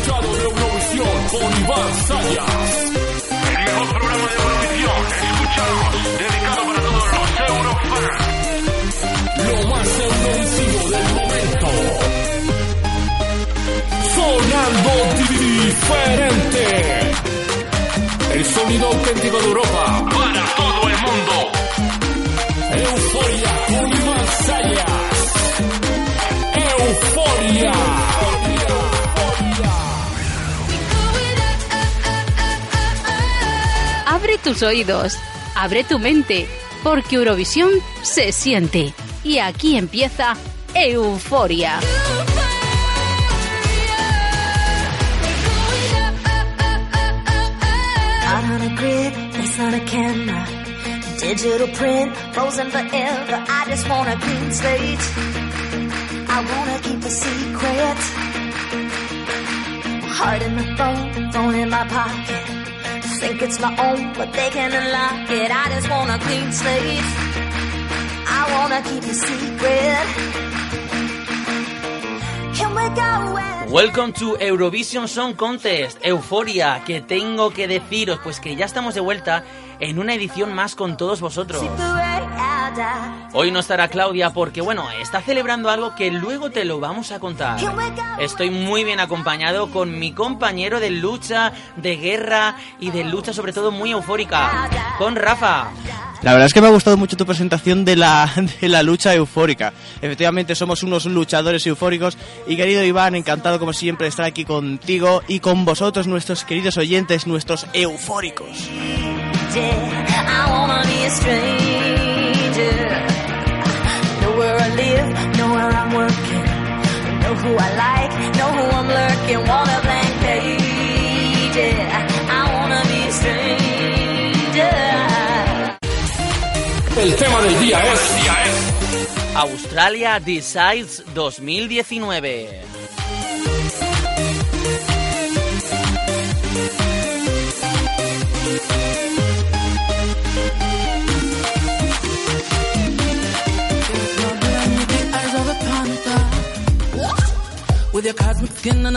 escuchado de Eurovisión con Iván Sayas. El mejor programa de Eurovisión. Escúchanos, dedicado para todos los eurofans. Lo más eurovisivo del momento. Sonando diferente. El sonido auténtico de Europa para todo el mundo. Tus oídos, abre tu mente, porque Eurovisión se siente. Y aquí empieza Euforia. Digital print, frozen forever. I just want a clean slate. I wanna keep a secret. Heart in the phone, phone in my pocket. Think it's my own, but they can unlock it. I just want a clean slate. I wanna keep a secret. Welcome to Eurovision Song Contest, Euforia, que tengo que deciros, pues que ya estamos de vuelta en una edición más con todos vosotros. Hoy no estará Claudia porque, bueno, está celebrando algo que luego te lo vamos a contar. Estoy muy bien acompañado con mi compañero de lucha, de guerra y de lucha sobre todo muy eufórica, con Rafa. La verdad es que me ha gustado mucho tu presentación de la, de la lucha eufórica. Efectivamente, somos unos luchadores eufóricos. Y querido Iván, encantado como siempre de estar aquí contigo y con vosotros, nuestros queridos oyentes, nuestros eufóricos. Live, know where I'm working. Know who I like, know who I'm lurking. Want a blank page. Yeah. I wanna be a stranger. El tema del día es Australia Decides 2019. With your cosmic skin and.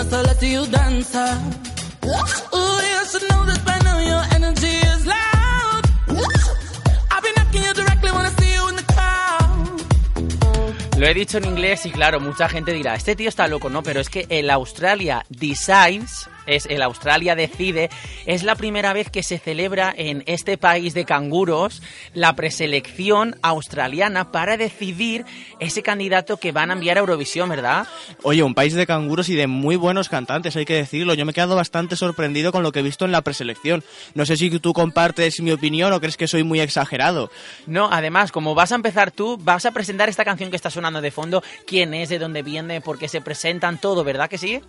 Lo he dicho en inglés y claro, mucha gente dirá, este tío está loco, ¿no? Pero es que el Australia Decides, es el Australia Decide, es la primera vez que se celebra en este país de canguros la preselección australiana para decidir ese candidato que van a enviar a Eurovisión, ¿verdad? Oye, un país de canguros y de muy buenos cantantes, hay que decirlo. Yo me he quedado bastante sorprendido con lo que he visto en la preselección. No sé si tú compartes mi opinión o crees que soy muy exagerado. No, además, como vas a empezar tú, vas a presentar esta canción que está sonando de fondo, quién es, de dónde viene, por qué se presentan, todo, ¿verdad que sí?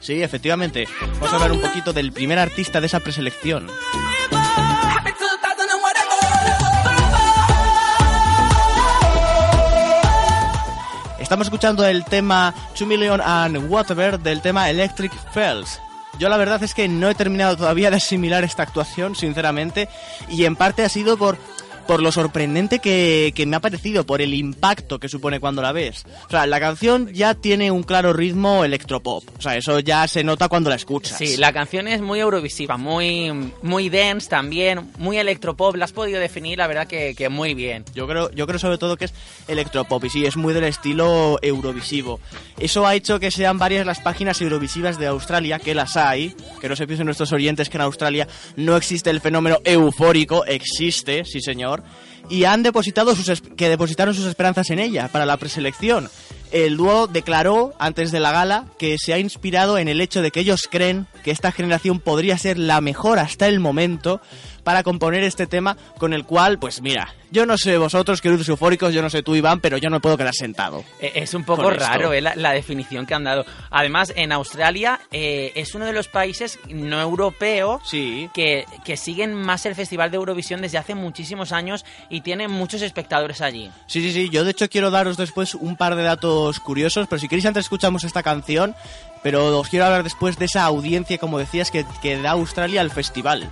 Sí, efectivamente. Vamos a hablar un poquito del primer artista de esa preselección. Happy 2000 and whatever. Estamos escuchando el tema 2 Million and Whatever del tema Electric Fells. Yo la verdad es que no he terminado todavía de asimilar esta actuación, sinceramente, y en parte ha sido por por lo sorprendente que, que me ha parecido, por el impacto que supone cuando la ves. O sea, la canción ya tiene un claro ritmo electropop. O sea, eso ya se nota cuando la escuchas. Sí, la canción es muy eurovisiva, muy, muy dance también, muy electropop. La has podido definir, la verdad que, que muy bien. Yo creo, yo creo sobre todo que es electropop y sí, es muy del estilo eurovisivo. Eso ha hecho que sean varias las páginas eurovisivas de Australia, que las hay, que no se piensen nuestros oyentes que en Australia no existe el fenómeno eufórico, existe, sí señor, y han depositado sus que depositaron sus esperanzas en ella para la preselección. El dúo declaró antes de la gala que se ha inspirado en el hecho de que ellos creen que esta generación podría ser la mejor hasta el momento para componer este tema con el cual, pues mira, yo no sé vosotros, queridos eufóricos, yo no sé tú, Iván, pero yo no puedo quedar sentado. Eh, Es un poco raro eh, la, la definición que han dado. Además, en Australia eh, es uno de los países no europeos Sí. que, que siguen más el Festival de Eurovisión desde hace muchísimos años y tienen muchos espectadores allí. Sí, sí, sí. Yo de hecho quiero daros después un par de datos curiosos, pero si queréis antes escuchamos esta canción, pero os quiero hablar después de esa audiencia, como decías, que, que da Australia al festival.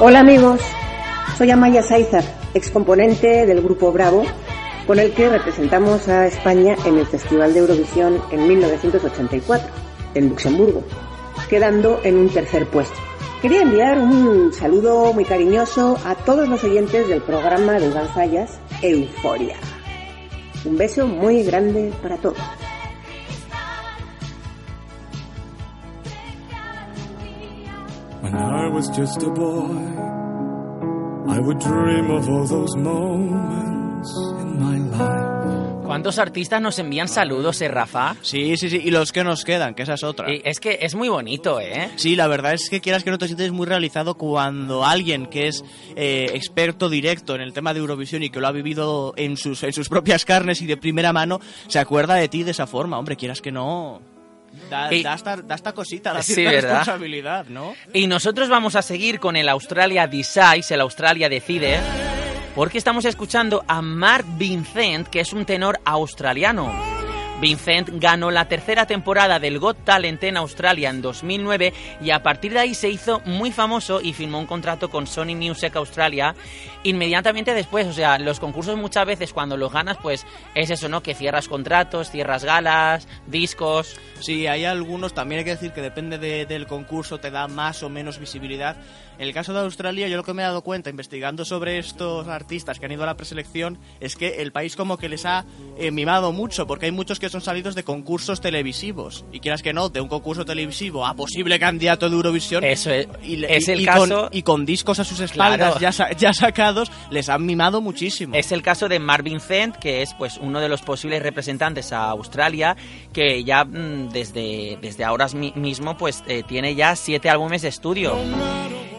Hola amigos, soy Amaya Saizar, excomponente del grupo Bravo, con el que representamos a España en el Festival de Eurovisión en 1984, en Luxemburgo, quedando en un tercer puesto. Quería enviar un saludo muy cariñoso a todos los oyentes del programa de Iván Zayas, Euforia. Un beso muy grande para todos. I was just a boy, I would dream of all those moments in my life. ¿Cuántos artistas nos envían saludos, eh, Rafa? Sí, sí, sí. Y los que nos quedan, que esa es otra. Y es que es muy bonito, ¿eh? Sí, la verdad es que quieras que no te sientes muy realizado cuando alguien que es eh, experto directo en el tema de Eurovisión y que lo ha vivido en sus, en sus propias carnes y de primera mano se acuerda de ti de esa forma. Hombre, quieras que no. Da, Y- da esta, da esta cosita, da Sí, responsabilidad, ¿no? Y nosotros vamos a seguir con el Australia Decides, el Australia Decide, porque estamos escuchando a Mark Vincent, que es un tenor australiano. Vincent ganó la tercera temporada del Got Talent en Australia en 2009 y a partir de ahí se hizo muy famoso y firmó un contrato con Sony Music Australia inmediatamente después. O sea, los concursos muchas veces cuando los ganas, pues es eso, ¿no? Que cierras contratos, cierras galas, discos. Sí, hay algunos, también hay que decir que depende de- del concurso, te da más o menos visibilidad. En el caso de Australia, yo lo que me he dado cuenta investigando sobre estos artistas que han ido a la preselección es que el país como que les ha eh, mimado mucho, porque hay muchos que son salidos de concursos televisivos. Y quieras que no, de un concurso televisivo a posible candidato de Eurovisión. Eso es, y, es y- el y caso... Con, y con discos a sus espaldas Claro. ya, ya sacados, les han mimado muchísimo. Es el caso de Mark Vincent, que es pues uno de los posibles representantes a Australia, que ya mm, desde, desde ahora mi- mismo pues eh, tiene ya siete álbumes de estudio.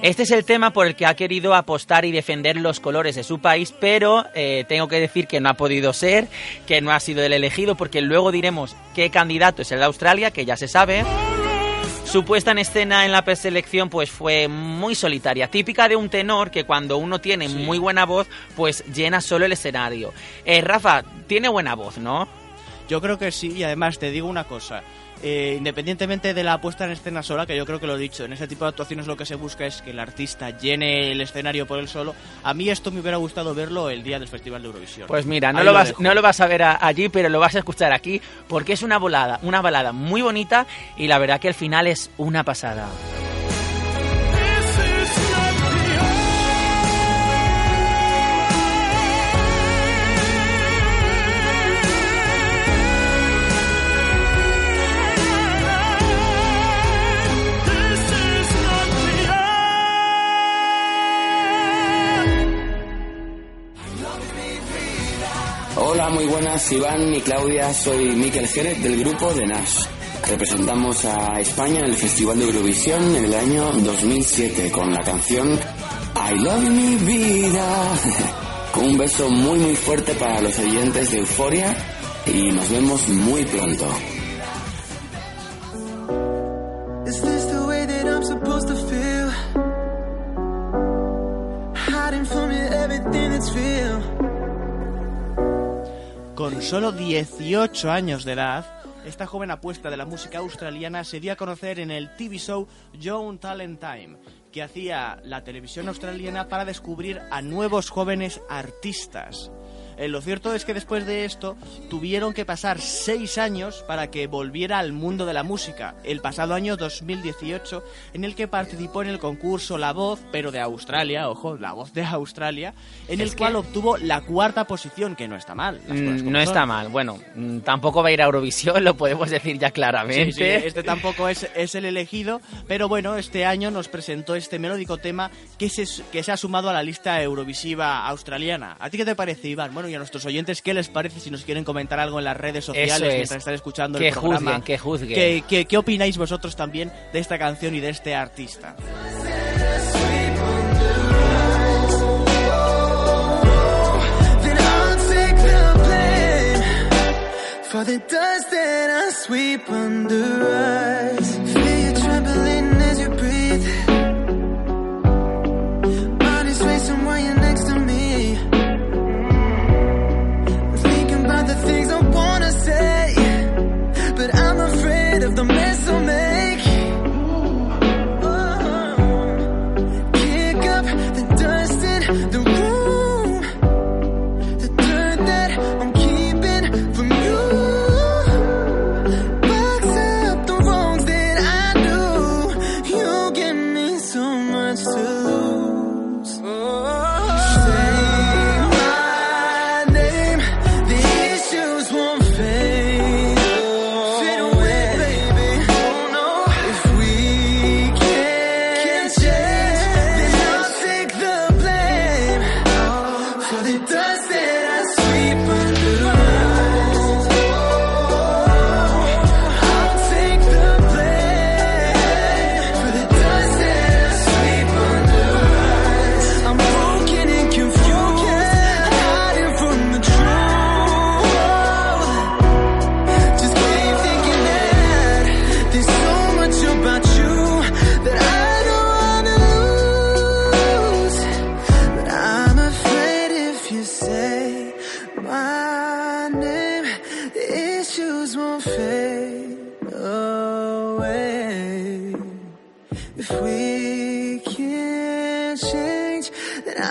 Este es el tema por el que ha querido apostar y defender los colores de su país, pero eh, tengo que decir que no ha podido ser, que no ha sido el elegido, porque luego diremos qué candidato es el de Australia, que ya se sabe. Su puesta en escena en la preselección pues fue muy solitaria, típica de un tenor que cuando uno tiene muy buena voz pues llena solo el escenario. Eh, Rafa, tiene buena voz, ¿no? Yo creo que sí, y además te digo una cosa. Eh, independientemente de la puesta en escena sola, que yo creo que lo he dicho, en ese tipo de actuaciones lo que se busca es que el artista llene el escenario por él solo. A mí esto me hubiera gustado verlo el día del Festival de Eurovisión. Pues mira, no lo, vas, dejo. no lo vas a ver a- allí, pero lo vas a escuchar aquí porque es una balada, una balada muy bonita y la verdad que el final es una pasada. Hola, muy buenas, Iván y Claudia. Soy Miquel Jerez del grupo de Nash. Representamos a España en el Festival de Eurovisión en el año 2007 con la canción I Love Mi Vida. Con un beso muy muy fuerte para los oyentes de Euforia y nos vemos muy pronto. Solo 18 años de edad, esta joven apuesta de la música australiana se dio a conocer en el TV show Young Talent Time, que hacía la televisión australiana para descubrir a nuevos jóvenes artistas. Eh, lo cierto es que después de esto tuvieron que pasar seis años para que volviera al mundo de la música, el pasado año 2018, en el que participó en el concurso La Voz, pero de Australia, ojo, La Voz de Australia, en Es el cual obtuvo la cuarta posición, que no está mal. las cosas Mm, No son. está mal. Bueno, mm, tampoco va a ir a Eurovisión, lo podemos decir ya claramente. Sí, sí, este tampoco es, es el elegido, pero bueno, este año nos presentó este melódico tema que se, que se ha sumado a la lista eurovisiva australiana. ¿A ti qué te parece, Iván? Bueno, y a nuestros oyentes, ¿qué les parece si nos quieren comentar algo en las redes sociales es. mientras están escuchando Que el programa? juzguen, que juzguen. ¿Qué, qué, qué opináis vosotros también de esta canción y de este artista? Then I'll take the blame for the dust that I sweep under us.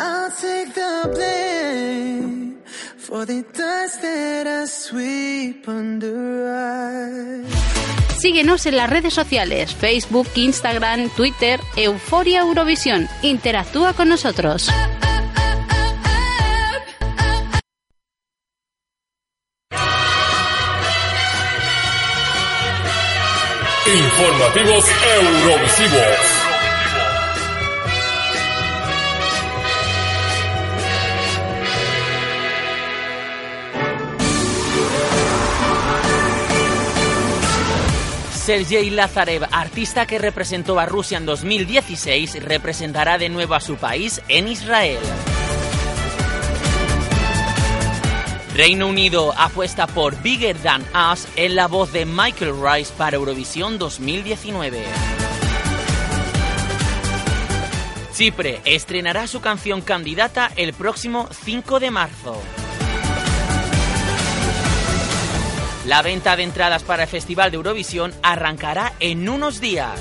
I'll take the blame for the dust that I sweep under us. Síguenos en las redes sociales, Facebook, Instagram, Twitter, Euforia Eurovisión. Interactúa con nosotros. Informativos Eurovisivos. Sergei Lazarev, artista que representó a Rusia en 2016, representará de nuevo a su país en Israel. Reino Unido apuesta por Bigger Than Us en la voz de Michael Rice para Eurovisión 2019. Chipre estrenará su canción candidata el próximo 5 de marzo. La venta de entradas para el Festival de Eurovisión arrancará en unos días.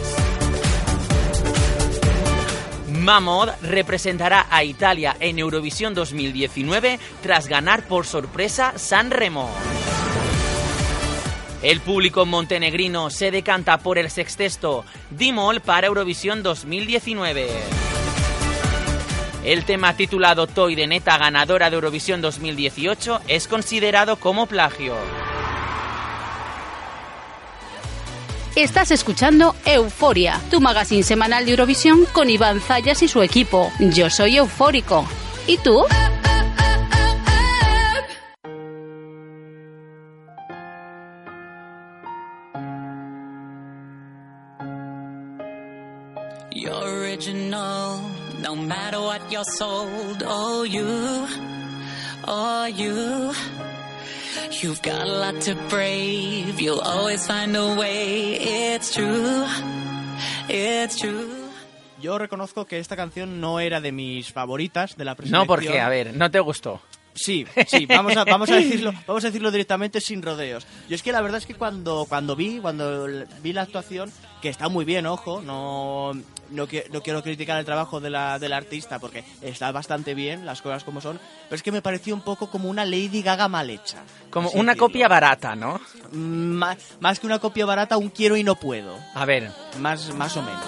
Mammoth representará a Italia en Eurovisión 2019 tras ganar por sorpresa San Remo. El público montenegrino se decanta por el sexteto Dimol para Eurovisión 2019. El tema titulado Toy de Neta ganadora de Eurovisión 2018 es considerado como plagio. Estás escuchando Euforia, tu magazine semanal de Eurovisión con Iván Zayas y su equipo. Yo soy eufórico. ¿Y tú? No matter what you're sold. Oh, you, oh, you. You've got a lot to brave. You'll always find a way. It's true, it's true. Yo reconozco que esta canción no era de mis favoritas de la presentación. No, porque, a ver, no te gustó. Sí, sí, vamos a, vamos a decirlo, vamos a decirlo directamente sin rodeos. Yo es que la verdad es que cuando, cuando vi, cuando vi la actuación, que está muy bien, ojo, no, no, qui- no quiero criticar el trabajo de la, del artista porque está bastante bien, las cosas como son, pero es que me pareció un poco como una Lady Gaga mal hecha. Como una decirlo. copia barata, ¿no? Mm, Más, más que una copia barata, un quiero y no puedo. A ver, Más, más o menos.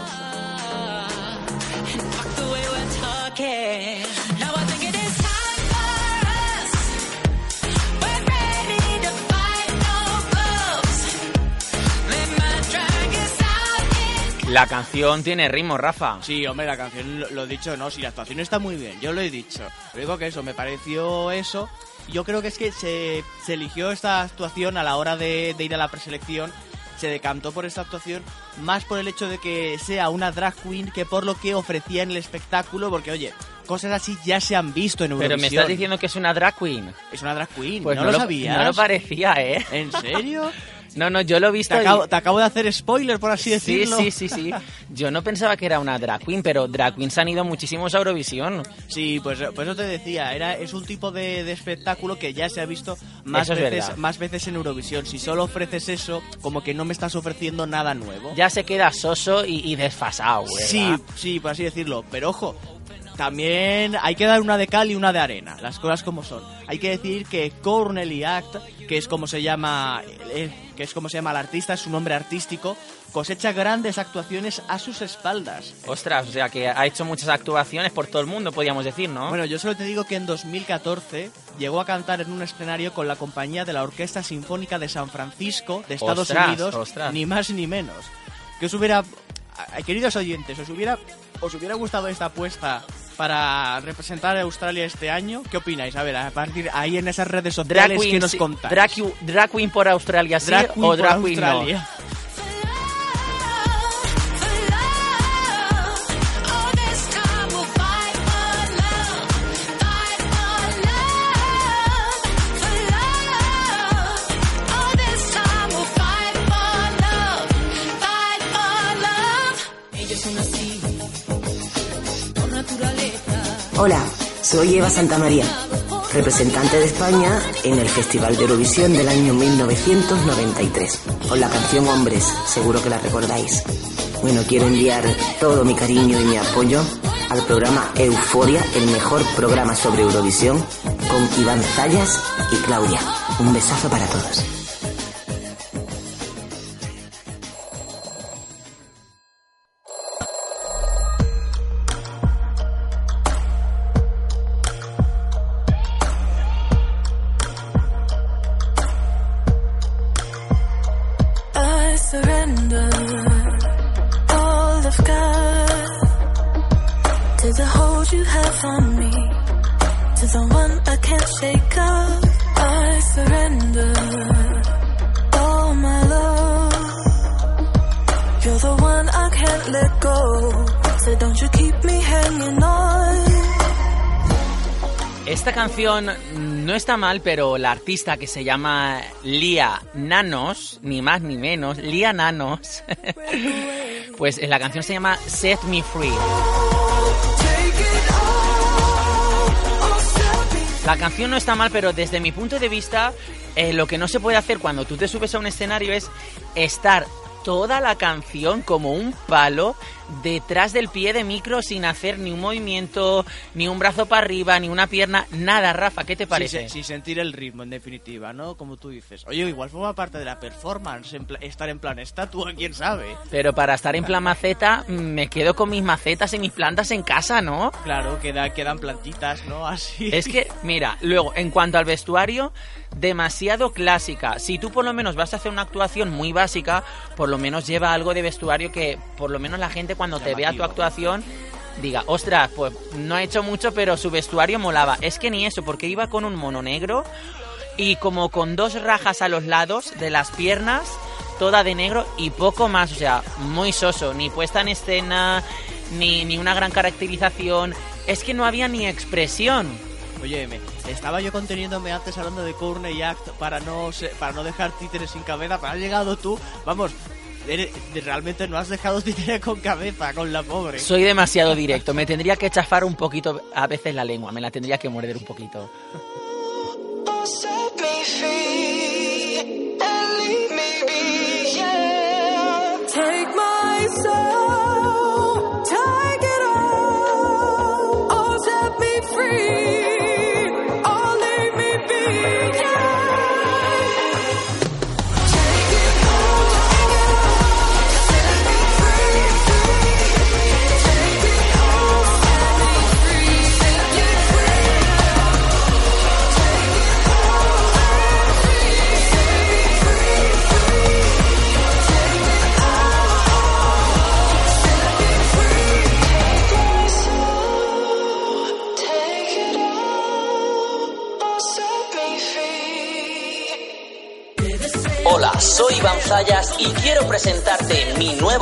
La canción tiene ritmo, Rafa. Sí, hombre, la canción, lo, he dicho, no, si la actuación está muy bien, yo lo he dicho. Lo digo que eso, me pareció eso. Yo creo que es que se, se eligió esta actuación a la hora de, de ir a la preselección. Se decantó por esta actuación más por el hecho de que sea una drag queen que por lo que ofrecía en el espectáculo, porque oye, cosas así ya se han visto en Eurovisión. Pero me estás diciendo que es una drag queen. Es una drag queen, Pues ¿no, no, lo lo sabías? No lo parecía, ¿eh? ¿En serio? No, no, yo lo he visto. Te y- acabo, te acabo de hacer spoiler, por así Sí, decirlo. sí, sí, sí. Yo no pensaba que era una drag queen, pero drag queens han ido muchísimos a Eurovisión. Sí, pues por eso te decía, era, es un tipo de, de espectáculo que ya se ha visto más Eso veces, más veces en Eurovisión. Si solo ofreces eso, como que no me estás ofreciendo nada nuevo. Ya se queda soso y, y desfasado, ¿verdad? Sí, sí, por así decirlo. Pero ojo, también hay que dar una de cal y una de arena, las cosas como son. Hay que decir que Corneli Act, que es como se llama, eh, que es como se llama el artista, es su nombre artístico, cosecha grandes actuaciones a sus espaldas. Ostras, o sea que ha hecho muchas actuaciones por todo el mundo, podríamos decir, ¿no? Bueno, yo solo te digo que en 2014 llegó a cantar en un escenario con la compañía de la Orquesta Sinfónica de San Francisco de Estados Ostras, Unidos, ostras. ni más ni menos. Que os hubiera, queridos oyentes, os hubiera, os hubiera gustado esta apuesta para representar a Australia este año. ¿Qué opináis? A ver, a partir ahí en esas redes sociales que nos contáis. drag, drag queen por Australia, sí, Drag queen o drag queen. Australia. Hola, soy Eva Santamaría, representante de España en el Festival de Eurovisión del año 1993, con la canción Hombres, seguro que la recordáis. Bueno, quiero enviar todo mi cariño y mi apoyo al programa Euforia, el mejor programa sobre Eurovisión, con Iván Zayas y Claudia. Un besazo para todos. No está mal, pero la artista que se llama Lia Nanos, ni más ni menos, Lia Nanos, pues la canción se llama Set Me Free. La canción no está mal, pero desde mi punto de vista, eh, lo que no se puede hacer cuando tú te subes a un escenario es estar toda la canción como un palo detrás del pie de micro sin hacer ni un movimiento, ni un brazo para arriba, ni una pierna, nada, Rafa, ¿qué te parece? Sin, sin sentir el ritmo, en definitiva, ¿no? Como tú dices. Oye, igual forma parte de la performance, en estar en plan estatua, quién sabe. Pero para estar en plan maceta, me quedo con mis macetas y mis plantas en casa, ¿no? Claro, queda, quedan plantitas, ¿no? Así. Es que, mira, luego, en cuanto al vestuario, demasiado clásica. Si tú por lo menos vas a hacer una actuación muy básica, por lo menos lleva algo de vestuario que por lo menos la gente cuando te vea tu actuación diga, ostras, pues no ha hecho mucho, pero su vestuario molaba. Es que ni eso, porque iba con un mono negro y como con dos rajas a los lados de las piernas, toda de negro y poco más, o sea, muy soso, ni puesta en escena, ni, ni una gran caracterización. Es que no había ni expresión. Oye, me, estaba yo conteniéndome antes hablando de Courtney Act para no para no dejar títeres sin cabeza, pero has llegado tú, vamos, eres- realmente no has dejado títere con cabeza con la pobre. Soy demasiado directo, me tendría que chafar un poquito a veces la lengua, me la tendría que morder un poquito. Set presentarte mi nuevo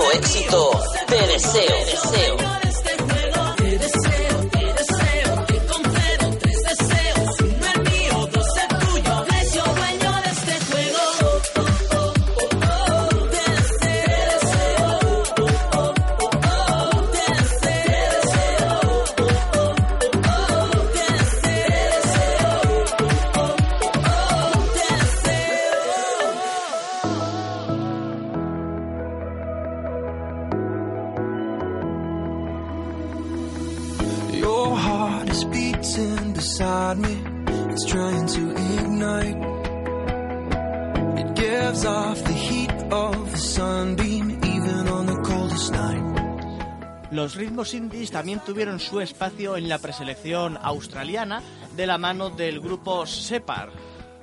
tuvieron su espacio en la preselección australiana de la mano del grupo Separ,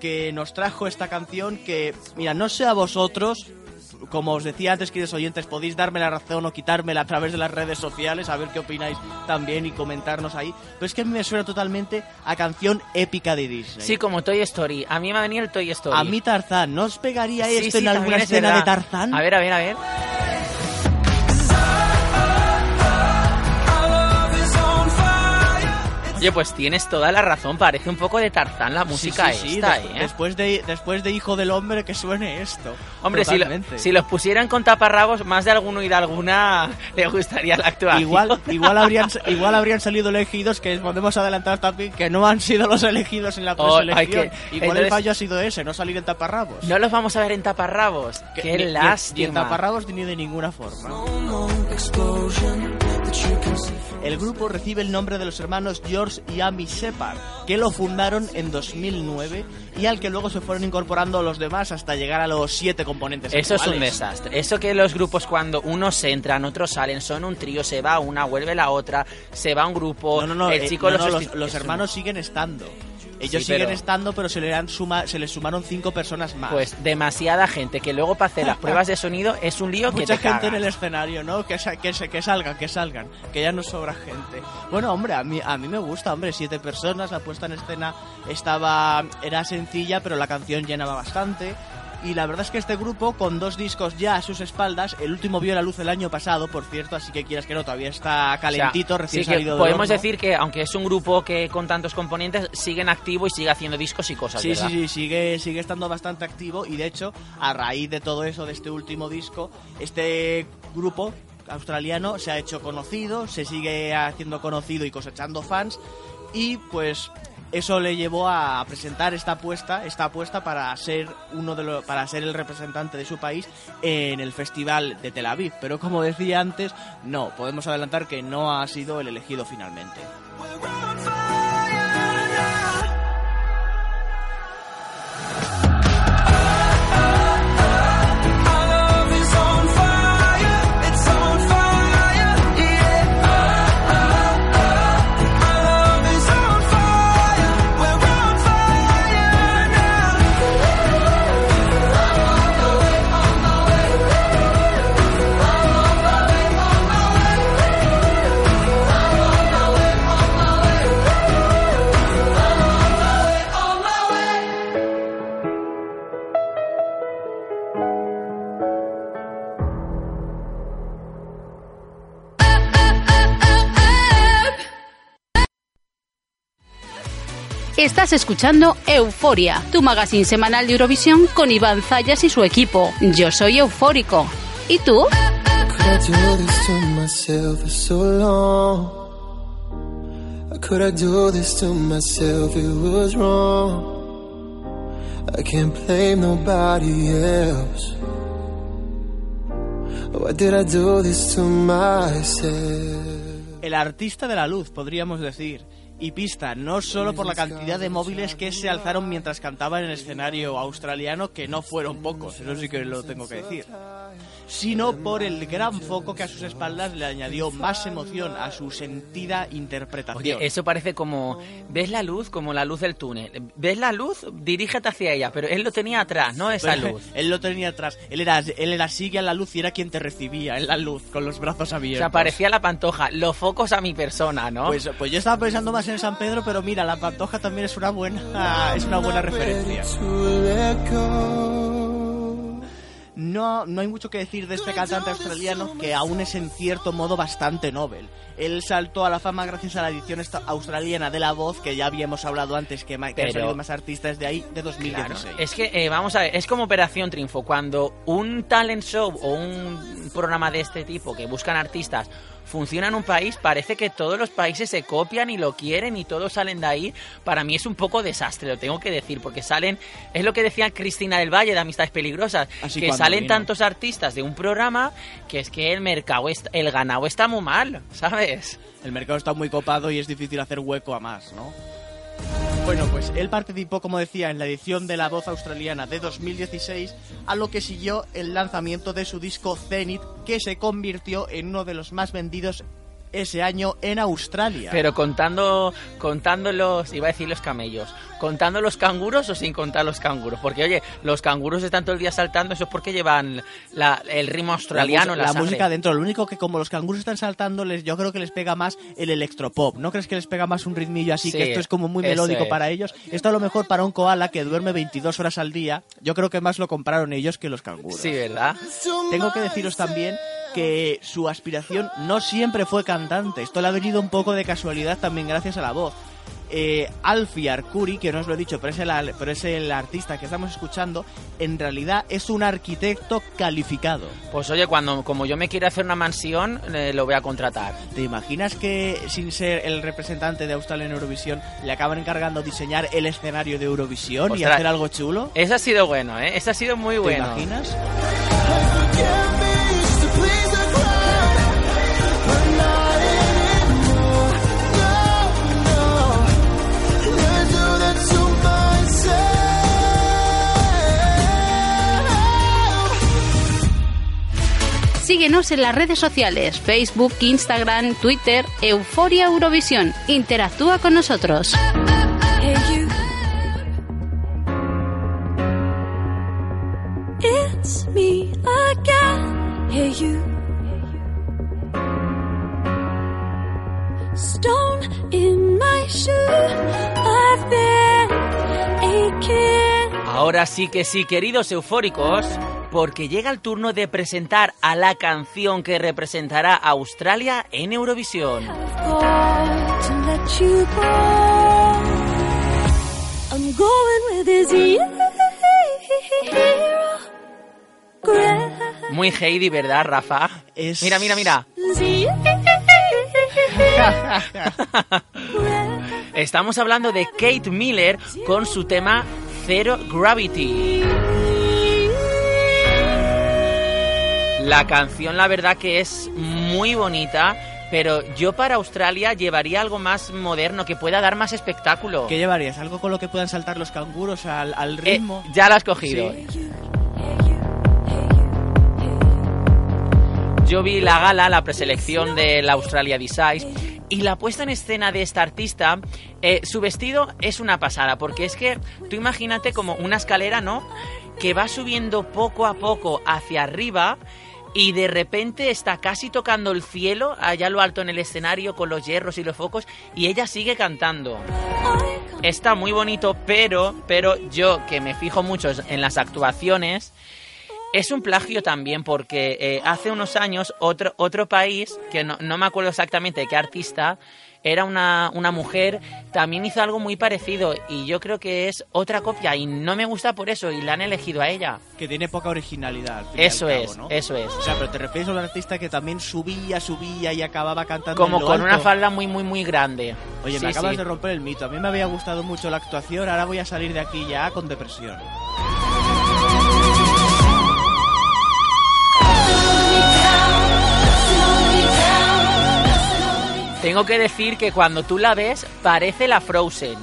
que nos trajo esta canción que, mira, no sé a vosotros, como os decía antes, queridos oyentes, podéis darme la razón o quitármela a través de las redes sociales, a ver qué opináis también y comentarnos ahí, pero es que a mí me suena totalmente a canción épica de Disney. Sí, como Toy Story. A mí me ha venido el Toy Story. A mí Tarzán, ¿no os pegaría Sí, esto sí, en alguna es escena de. Tarzán? A ver, a ver, a ver. Oye, pues tienes toda la razón. Parece un poco de Tarzán la música Sí, sí, sí, esta, des- ¿eh? Después de, después de Hijo del Hombre, que suene esto. Hombre, si, lo- si los pusieran con taparrabos, más de alguno y de alguna le gustaría la actuación. Igual, igual, habrían, igual habrían salido elegidos, que podemos adelantar también, que no han sido los elegidos en la Oh, preselección. que- igual entonces- el fallo ha sido ese, no salir en taparrabos. No los vamos a ver en taparrabos. Que- Qué ni- ni- Ni en lástima. taparrabos ni de ninguna forma. See. El grupo recibe el nombre de los hermanos George y Amy Shepard, que lo fundaron en 2009 y al que luego se fueron incorporando los demás hasta llegar a los siete componentes Eso es un actuales. desastre. Eso que los grupos cuando unos entran, otros salen, son un trío, se va una, vuelve la otra, se va un grupo, No, no, no, el eh, chico no, los, no, los, los un- hermanos siguen estando. Ellos Sí, siguen pero- estando, pero se, le han suma, se les sumaron cinco personas más. Pues demasiada gente que luego para hacer las pruebas de sonido es un lío que Mucha te gente cagas. en el escenario, ¿no? Que, que, que salgan, que salgan, que ya no sobra gente. Bueno, hombre, a mí, a mí me gusta, hombre, siete personas, la puesta en escena estaba, era sencilla, pero la canción llenaba bastante. Y la verdad es que este grupo, con dos discos ya a sus espaldas, el último vio la luz el año pasado, por cierto, así que quieras que no, todavía está calentito, O sea, recién sí que salido del podemos horno. decir que aunque es un grupo que con tantos componentes sigue en activo y sigue haciendo discos y cosas, Sí, ¿verdad? sí, sí, sigue, sigue estando bastante activo y de hecho, a raíz de todo eso, de este último disco, este grupo australiano se ha hecho conocido, se sigue haciendo conocido y cosechando fans y pues eso le llevó a presentar esta apuesta, esta apuesta para ser uno de para ser el representante de su país en el festival de Tel Aviv. Pero como decía antes, no, podemos adelantar que no ha sido el elegido finalmente. Estás escuchando Euforia, tu magazine semanal de Eurovisión con Iván Zayas y su equipo. Yo soy Eufórico. ¿Y tú? Could I do this to myself? It was wrong. Can't blame nobody else. Why did I do this to myself? El artista de la luz, podríamos decir. Y pista, no solo por la cantidad de móviles que se alzaron mientras cantaba en el escenario australiano, que no fueron pocos, eso sí que lo tengo que decir, sino por el gran foco que a sus espaldas le añadió más emoción a su sentida interpretación. Oye, eso parece como. ¿Ves la luz? Como la luz del túnel. ¿Ves la luz? Dirígete hacia ella, pero él lo tenía atrás, no esa Pero luz. Él lo tenía atrás. Él era, él era sigue a la luz y era quien te recibía en la luz, con los brazos O abiertos. sea, parecía la pantoja. Los focos a mi persona, ¿no? Pues, pues yo estaba pensando más en San Pedro, pero mira, la pantoja también es una buena, es una buena referencia. No, no hay mucho que decir de este cantante australiano que aún es en cierto modo bastante Nobel. Él saltó a la fama gracias a la edición australiana de La Voz, que ya habíamos hablado antes, que, que han salido más artistas de ahí, de 2016. Claro, es que, eh, vamos a ver, es como Operación Triunfo. Cuando un talent show o un programa de este tipo que buscan artistas funciona en un país, parece que todos los países se copian y lo quieren y todos salen de ahí. Para mí es un poco desastre, lo tengo que decir, porque salen, es lo que decía Cristina del Valle de Amistades Peligrosas, Así que salen vino. tantos artistas de un programa que es que el mercado, est- el ganado está muy mal, ¿sabes? El mercado está muy copado y es difícil hacer hueco a más, ¿no? Bueno, pues él participó, como decía, en la edición de La Voz Australiana de 2016, a lo que siguió el lanzamiento de su disco Zenith, que se convirtió en uno de los más vendidos ese año en Australia. Pero contando, contando los, iba a decir los camellos, contando los canguros o sin contar los canguros, porque oye, los canguros están todo el día saltando, eso es porque llevan la- el ritmo australiano, la, la, la música dentro. Lo único que como los canguros están saltando, les, yo creo que les pega más el electropop. ¿No crees que les pega más un ritmillo así? Sí, que esto es como muy melódico es. para ellos. Esto a lo mejor para un koala que duerme 22 horas al día, yo creo que más lo compraron ellos que los canguros. Sí, ¿verdad? Tengo que deciros también que su aspiración no siempre fue cantante. Esto le ha venido un poco de casualidad también gracias a la voz. Eh, Alfie Arcuri, que no os lo he dicho, pero es, el, pero es el artista que estamos escuchando, en realidad es un arquitecto calificado. Pues oye, cuando como yo me quiero hacer una mansión, eh, lo voy a contratar. ¿Te imaginas que sin ser el representante de Australia en Eurovisión le acaban encargando diseñar el escenario de Eurovisión y hacer algo chulo? Eso ha sido bueno, ¿eh? Eso ha sido muy ¿Te bueno. imaginas? Síguenos en las redes sociales, Facebook, Instagram, Twitter, Euforia Eurovisión. Interactúa con nosotros. Hey you. It's me again. Hey you. Stone in my shoe. I've been aching. Ahora sí que sí, queridos eufóricos, porque llega el turno de presentar a la canción que representará a Australia en Eurovisión. Muy Heidi, ¿verdad, Rafa? Es- Mira, mira, mira. Estamos hablando de Kate Miller con su tema Zero Gravity. La canción, la verdad que es muy bonita, pero yo para Australia llevaría algo más moderno que pueda dar más espectáculo. ¿Qué llevarías? ¿Algo con lo que puedan saltar los canguros al, al Eh, ritmo? ya la has cogido. Sí. Yo vi la gala, la preselección de la Australia Design y la puesta en escena de esta artista, eh, su vestido es una pasada, porque es que tú imagínate como una escalera, ¿no? Que va subiendo poco a poco hacia arriba y de repente está casi tocando el cielo, allá lo alto en el escenario con los hierros y los focos, y ella sigue cantando. Está muy bonito, pero, pero yo que me fijo mucho en las actuaciones, es un plagio también porque eh, hace unos años otro, otro país, que no, no me acuerdo exactamente qué artista, era una, una mujer, también hizo algo muy parecido y yo creo que es otra copia y no me gusta por eso y la han elegido a ella. Que tiene poca originalidad. al fin y Eso al cabo, es, ¿no? eso es. O sea, pero te refieres a un artista que también subía, subía y acababa cantando Como en lo con una falda muy, muy, muy grande. Oye, Sí, me acabas sí. de romper el mito. A mí me había gustado mucho la actuación, ahora voy a salir de aquí ya con depresión. Tengo que decir que cuando tú la ves, parece la Frozen.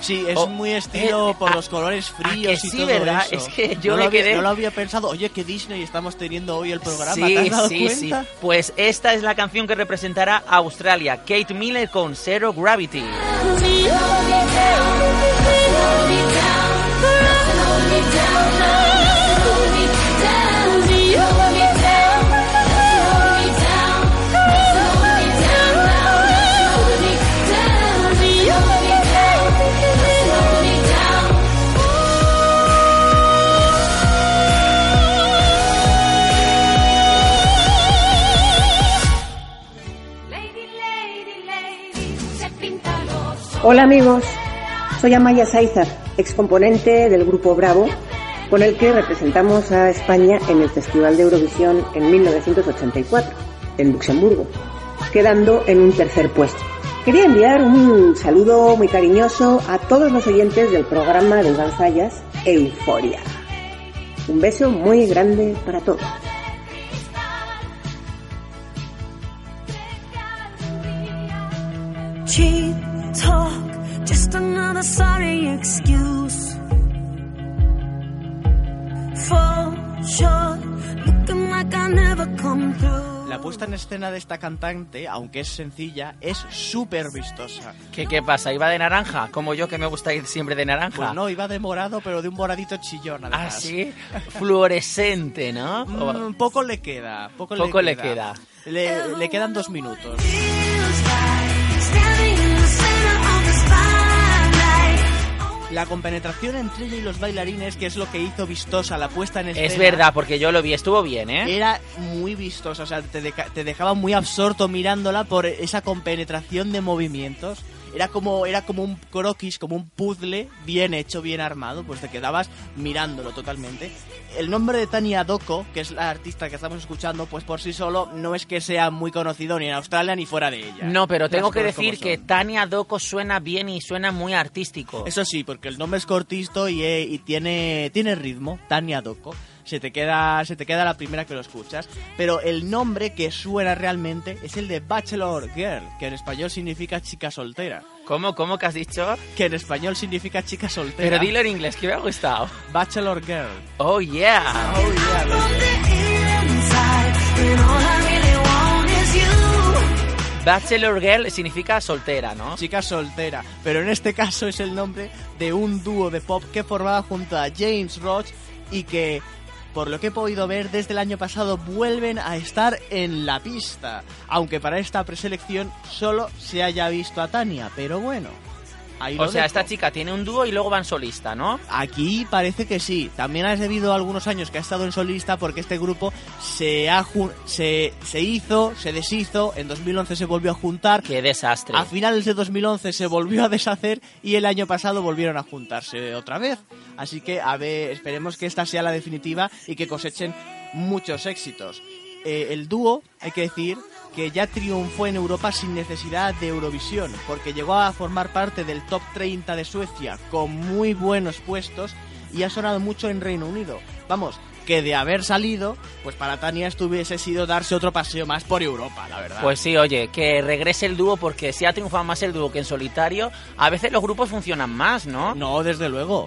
Sí, es Oh, muy estilo eh, por ah, los colores ah, fríos que y sí, todo ¿verdad? eso. Es que yo no me lo había, quedé- no lo había pensado. Oye, qué Disney estamos teniendo hoy el programa. Sí, ¿Te has dado sí, cuenta? sí. Pues esta es la canción que representará a Australia. Kate Miller con Zero Gravity. Hola amigos, soy Amaya Saizar, excomponente del grupo Bravo, con el que representamos a España en el Festival de Eurovisión en 1984, en Luxemburgo, quedando en un tercer puesto. Quería enviar un saludo muy cariñoso a todos los oyentes del programa de Iván Euforia. Un beso muy grande para todos. Talk, just another sorry excuse. Fall short, looking like I never come through. La puesta en escena de esta cantante, aunque es sencilla, es súper vistosa. ¿Qué, ¿Qué pasa? ¿Iba de naranja? Como yo que me gusta ir siempre de naranja. Pues no, iba de morado, pero de un moradito chillón. Ah, además. sí. Fluorescente, ¿no? Mm, poco le queda. Poco, Poco le le queda. Le, le quedan dos minutos. La compenetración entre ella y los bailarines, que es lo que hizo vistosa la puesta en escena. Es verdad, porque yo lo vi, estuvo bien, ¿eh? Era muy vistosa, o sea, te, dejaba muy absorto mirándola por esa compenetración de movimientos. Era como, era como un croquis, como un puzzle bien hecho, bien armado, pues te quedabas mirándolo totalmente. El nombre de Tania Doko, que es la artista que estamos escuchando, pues por sí solo no es que sea muy conocido ni en Australia ni fuera de ella. No, pero tengo que decir que. Tania Doko suena bien y suena muy artístico. Eso sí, porque el nombre es cortisto y, eh, y tiene, tiene ritmo, Tania Doko. Se te, queda, se te queda la primera que lo escuchas. Pero el nombre que suena realmente es el de Bachelor Girl, que en español significa chica soltera. ¿Cómo, cómo que has dicho? Que en español significa chica soltera. Pero dilo en inglés, que me ha gustado. Bachelor Girl. Oh, yeah. Oh, yeah. Bachelor Girl significa soltera, ¿no? Chica soltera. Pero en este caso es el nombre de un dúo de pop que formaba junto a James Roach y que, por lo que he podido ver, desde el año pasado vuelven a estar en la pista. Aunque para esta preselección solo se haya visto a Tania. Pero bueno. Ahí O sea, esta chica tiene un dúo y luego van solista, ¿no? Aquí parece que sí. También ha debido a algunos años que ha estado en solista porque este grupo se, ha se, se hizo, se deshizo, en 2011 se volvió a juntar. Qué desastre. A finales de 2011 se volvió a deshacer y el año pasado volvieron a juntarse otra vez. Así que a ver, esperemos que esta sea la definitiva y que cosechen muchos éxitos. Eh, el dúo, hay que decir, que ya triunfó en Europa sin necesidad de Eurovisión, porque llegó a formar parte del top 30 de Suecia con muy buenos puestos y ha sonado mucho en Reino Unido. Vamos, que de haber salido, pues para Tania esto hubiese sido darse otro paseo más por Europa, la verdad. Pues sí, oye, que regrese el dúo porque si ha triunfado más el dúo que en solitario, a veces los grupos funcionan más, ¿no? No, desde luego.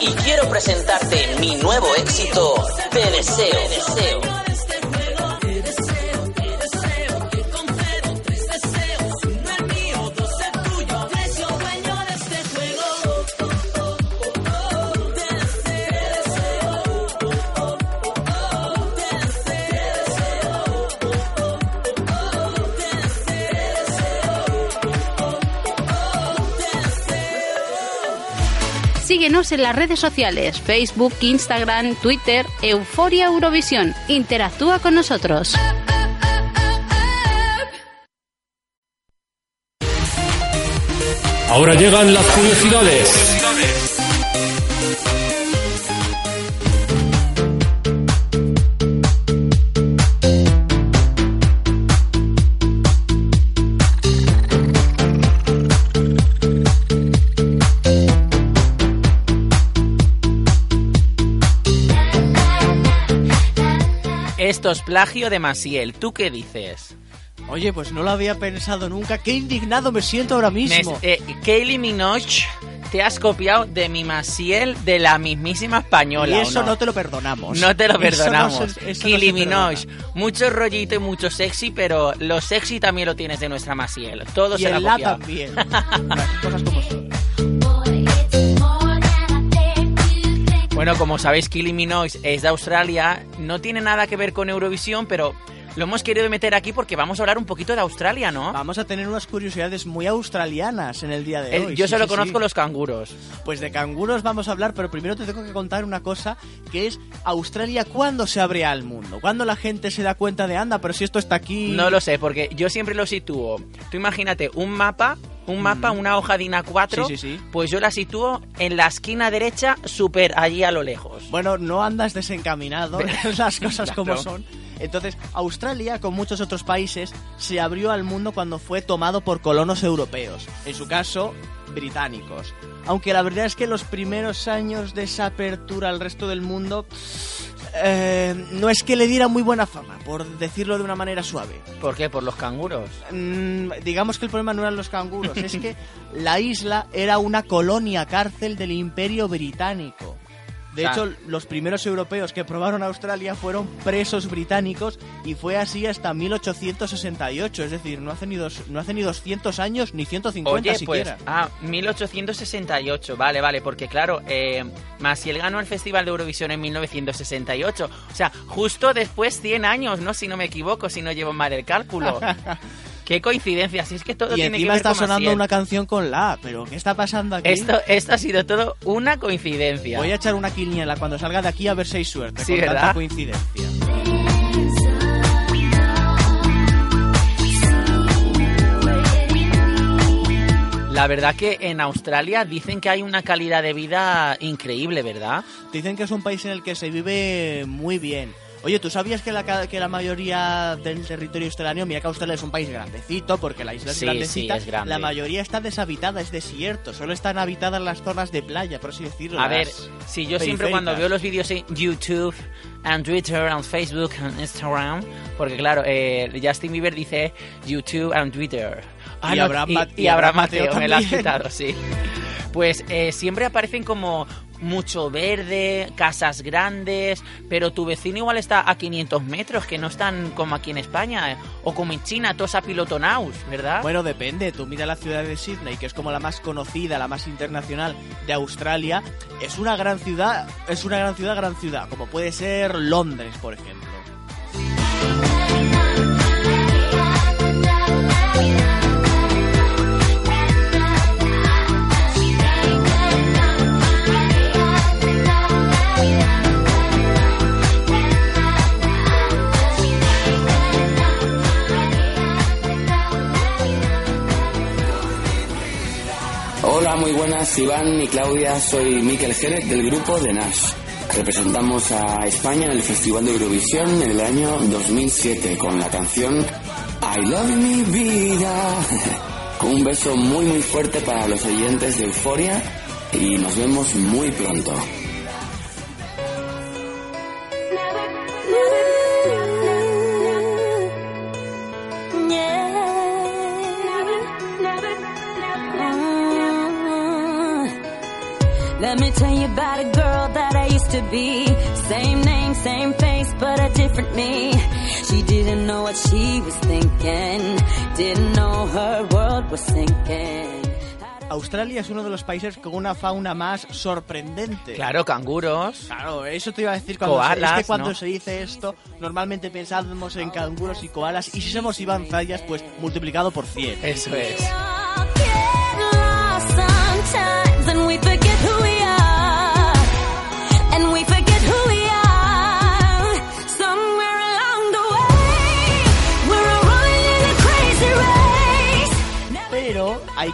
Y quiero presentarte mi nuevo éxito, Te deseo. deseo. En las redes sociales, Facebook, Instagram, Twitter, Euforia Eurovisión. Interactúa con nosotros. Ahora llegan las curiosidades. Esto es plagio de Masiel. ¿Tú qué dices? Oye, pues no lo había pensado nunca. Qué indignado me siento ahora mismo. Me- eh, Kylie Minogue, te has copiado de mi Masiel de la mismísima española. y ¿o eso no? no te lo perdonamos. No te lo Eso no perdonamos. se- eso no perdona. Mucho rollito y mucho sexy, pero lo sexy también lo tienes de nuestra Masiel. Todo Y se el la también. Las cosas como son. Bueno, como sabéis, Kylie Minogue es de Australia, no tiene nada que ver con Eurovisión, pero lo hemos querido meter aquí porque vamos a hablar un poquito de Australia, ¿no? Vamos a tener unas curiosidades muy australianas en el día de hoy. yo Sí, solo sí, conozco sí. los canguros. Pues de canguros vamos a hablar, pero primero te tengo que contar una cosa, que es Australia cuándo se abre al mundo, cuándo la gente se da cuenta de anda, pero si esto está aquí... No lo sé, porque yo siempre lo sitúo. Tú imagínate un mapa, un mapa, una hoja de INA4, Mm. Sí, sí, sí. pues yo la sitúo en la esquina derecha, súper allí a lo lejos. Bueno, no andas desencaminado, las cosas como son. Entonces, Australia, con muchos otros países, se abrió al mundo cuando fue tomado por colonos europeos, en su caso, británicos. Aunque la verdad es que los primeros años de esa apertura al resto del mundo eh, no es que le diera muy buena fama, por decirlo de una manera suave. ¿Por qué? ¿Por los canguros? Mm, digamos que el problema no eran los canguros, es que la isla era una colonia cárcel del Imperio Británico. De hecho, los primeros europeos que probaron Australia fueron presos británicos y fue así hasta 1868, es decir, no hace ni, dos, no hace ni 200 años ni 150 Oye, pues, siquiera. ah, 1868, vale, vale, porque claro, eh, Masiel ganó el Festival de Eurovisión en 1968, o sea, justo después 100 años, ¿no? Si no me equivoco, si no llevo mal el cálculo. Qué coincidencia, si es que todo y tiene que ver está con sonando Maciel. una canción con la, pero ¿qué está pasando aquí? Esto, esto ha sido todo una coincidencia. Voy a echar una quiniela cuando salga de aquí a ver si hay suerte Sí, con ¿verdad? tanta coincidencia. La verdad que en Australia dicen que hay una calidad de vida increíble, ¿verdad? Dicen que es un país en el que se vive muy bien. Oye, ¿tú sabías que la, que la mayoría del territorio australiano, mira que Australia es un país grandecito, porque la isla es Sí, grandecita, sí, es grande. la mayoría está deshabitada, es desierto, solo están habitadas las zonas de playa, por así decirlo. A ver, si yo siempre cuando veo los vídeos en YouTube, en Twitter, en Facebook, en Instagram, porque claro, eh, Justin Bieber dice YouTube and Twitter. Y Abraham Ma- y, y Abraham Abraham Mateo, Mateo me lo has quitado, sí. Pues eh, siempre aparecen como mucho verde, casas grandes, pero tu vecino igual está a 500 metros, que no están como aquí en España, eh, o como en China, todos apilotonados, ¿verdad? Bueno, depende. Tú mira la ciudad de Sydney, que es como la más conocida, la más internacional de Australia. Es una gran ciudad, es una gran ciudad, gran ciudad, como puede ser Londres, por ejemplo. Muy buenas Iván y Claudia, soy Miquel Jerez del grupo de Nash. Representamos a España en el Festival de Eurovisión en el año 2007 con la canción I Love Mi Vida. Con un beso muy muy fuerte para los oyentes de Euforia y nos vemos muy pronto. To be. Same name, same face, but a different me. She didn't know what she was thinking. Didn't know her world was sinking. Australia es uno de los países con una fauna más sorprendente. Claro, canguros. Claro, eso te iba a decir cuando se- Koalas, es que cuando ¿no? se dice esto, normalmente pensamos en canguros y koalas, y si somos Iván Zayas, pues multiplicado por 100. Eso es.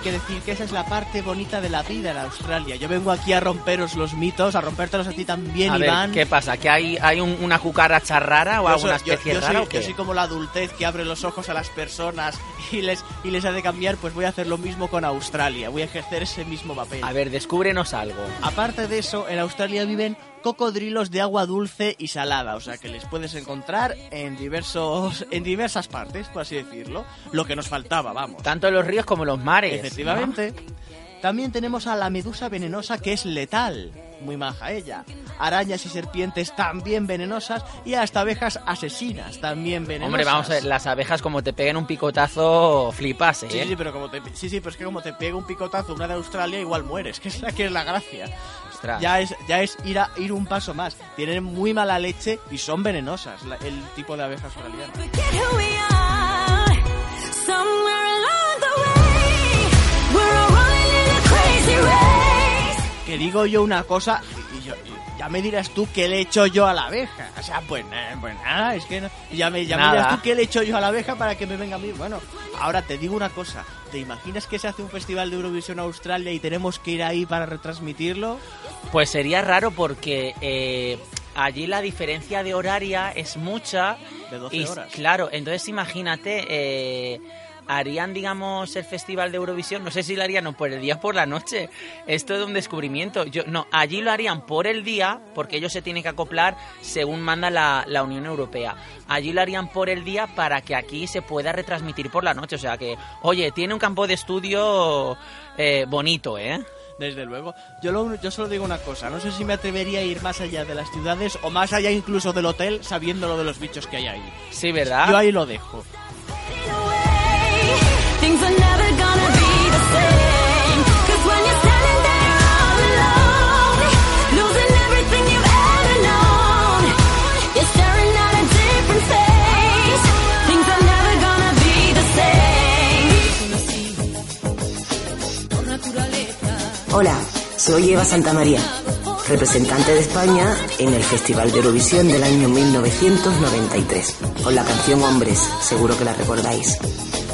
Que decir que esa es la parte bonita de la vida en Australia. Yo vengo aquí a romperos los mitos, a rompértelos a ti también, A ver, Iván. ¿qué pasa? ¿Que hay, hay un- una cucaracha rara o alguna soy- yo- especie yo rara soy, o qué? yo soy como la adultez que abre los ojos a las personas y les, y les ha de cambiar, pues voy a hacer lo mismo con Australia. Voy a ejercer ese mismo papel. A ver, descúbrenos algo. Aparte de eso, en Australia viven cocodrilos de agua dulce y salada, o sea que les puedes encontrar en diversos en diversas partes, por así decirlo. Lo que nos faltaba, vamos. Tanto los ríos como los mares. Efectivamente. También tenemos a la medusa venenosa que es letal, muy maja ella. Arañas y serpientes también venenosas y hasta abejas asesinas también ¿no? venenosas. Hombre, vamos a ver, las abejas como te peguen un picotazo, flipas, ¿eh? Sí, sí, pero como te, sí, sí, pero es que como te pega un picotazo una de Australia, igual mueres, que es la que es la gracia. Ostras. Ya es, ya es ir, a, ir un paso más. Tienen muy mala leche y son venenosas la- el tipo de abeja australiana. Who we are, somewhere along the way, we're all running in a crazy race. Que digo yo una cosa ya me dirás tú qué le echo yo a la abeja. O sea, pues, na- pues nada, es que no- ya, me, ya me Nada. dirás tú qué le echo yo a la abeja para que me venga a mí. Bueno, ahora te digo una cosa. ¿Te imaginas que se hace un festival de Eurovisión Australia y tenemos que ir ahí para retransmitirlo? Pues sería raro porque eh, allí la diferencia de horaria es mucha. De 12 y, horas. Claro, entonces imagínate, eh, harían, digamos, el festival de Eurovisión, no sé si lo harían o por el día o por la noche. Esto es un descubrimiento. Yo, no, allí lo harían por el día, porque ellos se tienen que acoplar según manda la, la Unión Europea. Allí lo harían por el día para que aquí se pueda retransmitir por la noche. O sea que, oye, tiene un campo de estudio eh, bonito, ¿eh? Desde luego. Yo, lo- yo solo digo una cosa. No sé si me atrevería a ir más allá de las ciudades o más allá incluso del hotel sabiendo lo de los bichos que hay ahí. Sí, ¿verdad? Yo ahí lo dejo. Hola, soy Eva Santamaría, representante de España en el Festival de Eurovisión del año 1993, con la canción Hombres, seguro que la recordáis.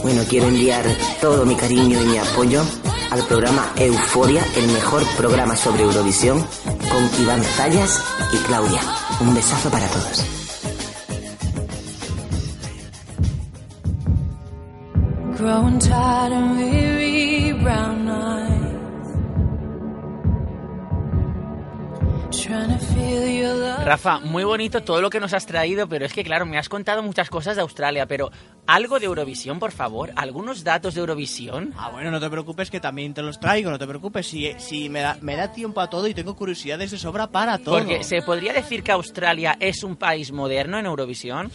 Bueno, quiero enviar todo mi cariño y mi apoyo al programa Euforia, el mejor programa sobre Eurovisión, con Iván Zayas y Claudia. Un besazo para todos. Rafa, muy bonito todo lo que nos has traído, pero es que claro, me has contado muchas cosas de Australia, pero algo de Eurovisión, por favor, algunos datos de Eurovisión. Ah, bueno, no te preocupes que también te los traigo, no te preocupes. Si, si me, da, me da tiempo a todo y tengo curiosidades de sobra para todo. Porque se podría decir que Australia es un país moderno en Eurovisión.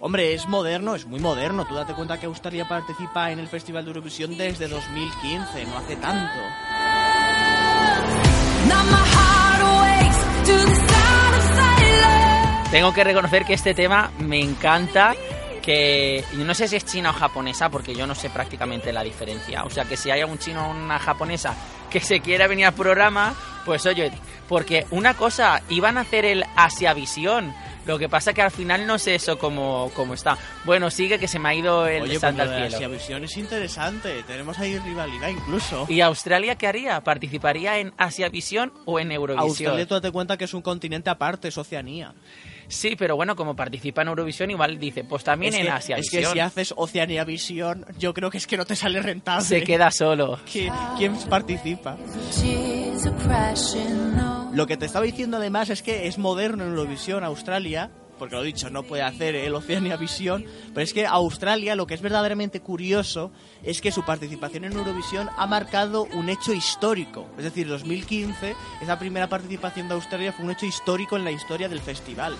Hombre, es moderno, es muy moderno. Tú date cuenta que Australia participa en el Festival de Eurovisión desde 2015, no hace tanto. Tengo que reconocer que este tema me encanta. Que no sé si es china o japonesa, porque yo no sé prácticamente la diferencia. O sea, que si hay algún chino o una japonesa que se quiera venir al programa, pues oye, porque una cosa, iban a hacer el Asiavisión. Lo que pasa que al final no sé eso cómo, cómo está. Bueno, sigue que se me ha ido el Oye, pues lo al de cielo. Asiavisión es interesante. Tenemos ahí rivalidad incluso. ¿Y Australia qué haría? ¿Participaría en Asiavisión o en Eurovisión? Australia, tú date cuenta que es un continente aparte, es Oceanía. Sí, pero bueno, como participa en Eurovisión, igual dice, pues también es en que, Asia es que si haces Oceanía Visión, yo creo que es que no te sale rentable. se queda solo. ¿Qui- ¿Quién participa? Lo que te estaba diciendo además es que es moderno en Eurovisión Australia, porque lo dicho, no puede hacer el Oceania Visión, pero es que Australia lo que es verdaderamente curioso es que su participación en Eurovisión ha marcado un hecho histórico. Es decir, 2015, esa primera participación de Australia fue un hecho histórico en la historia del festival.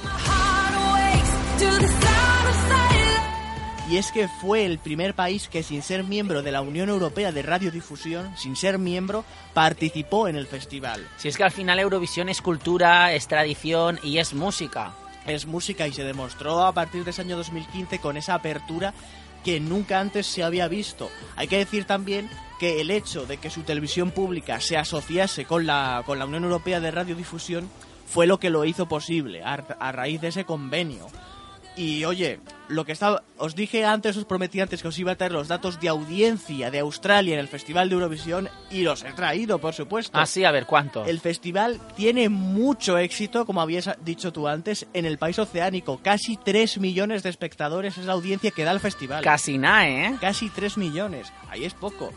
Y es que fue el primer país que sin ser miembro de la Unión Europea de Radiodifusión, sin ser miembro, participó en el festival. Si es que al final Eurovisión es cultura, es tradición y es música. es música y se demostró a partir de ese año 2015 con esa apertura que nunca antes se había visto. Hay que decir también que el hecho de que su televisión pública se asociase con la, con la Unión Europea de Radiodifusión fue lo que lo hizo posible a, a raíz de ese convenio. Y oye, lo que estaba, os dije antes, os prometí antes que os iba a traer los datos de audiencia de Australia en el Festival de Eurovisión y los he traído, por supuesto. Ah, sí, a ver, ¿cuánto? El festival tiene mucho éxito, como habías dicho tú antes, en el país oceánico. Casi 3 millones de espectadores es la audiencia que da el festival. Casi nada, ¿eh? Casi 3 millones. Ahí es poco.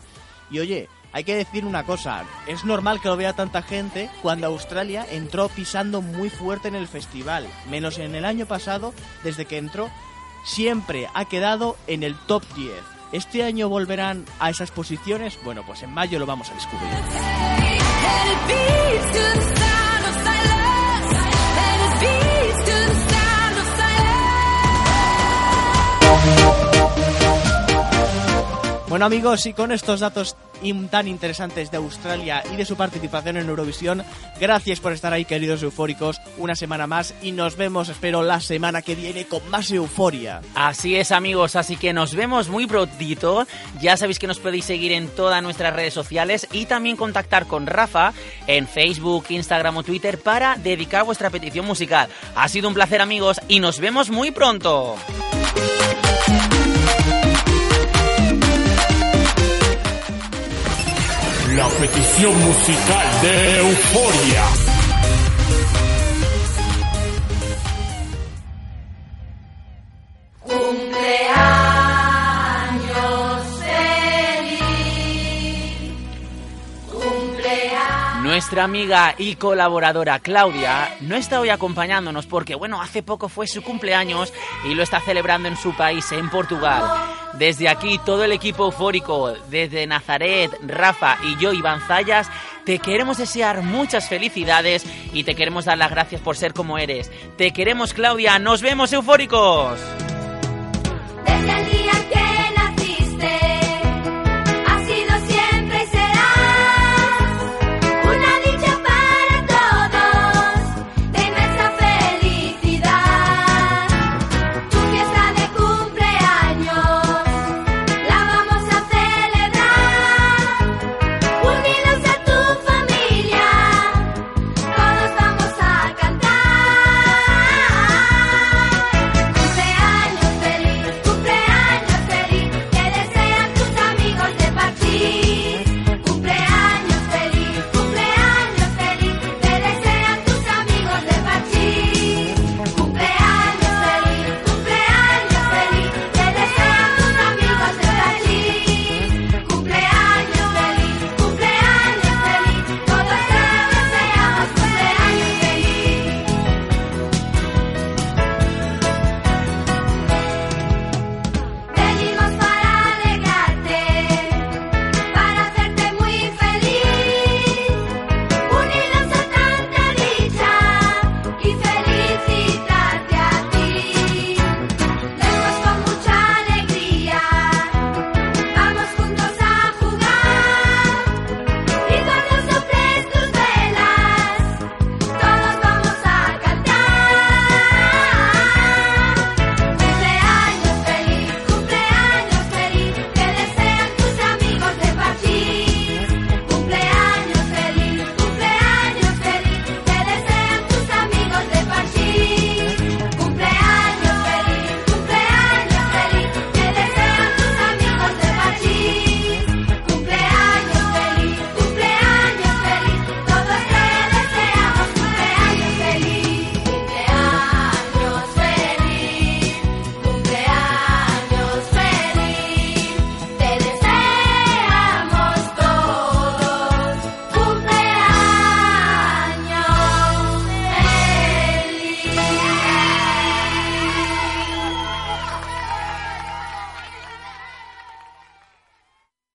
Y oye, hay que decir una cosa, es normal que lo vea tanta gente cuando Australia entró pisando muy fuerte en el festival, menos en el año pasado, desde que entró, siempre ha quedado en el top 10. ¿Este año volverán a esas posiciones? Bueno, pues en mayo lo vamos a descubrir. Bueno amigos, y con estos datos tan interesantes de Australia y de su participación en Eurovisión, gracias por estar ahí queridos eufóricos, una semana más y nos vemos, espero, la semana que viene con más euforia. Así es amigos, así que nos vemos muy prontito. Ya sabéis que nos podéis seguir en todas nuestras redes sociales y también contactar con Rafa en Facebook, Instagram o Twitter para dedicar vuestra petición musical. Ha sido un placer amigos y nos vemos muy pronto. La petición musical de Euforia. Nuestra amiga y colaboradora Claudia no está hoy acompañándonos porque, bueno, hace poco fue su cumpleaños y lo está celebrando en su país, en Portugal. Desde aquí, todo el equipo eufórico, desde Nazaret, Rafa y yo, Iván Zayas, te queremos desear muchas felicidades y te queremos dar las gracias por ser como eres. Te queremos, Claudia. Nos vemos, eufóricos.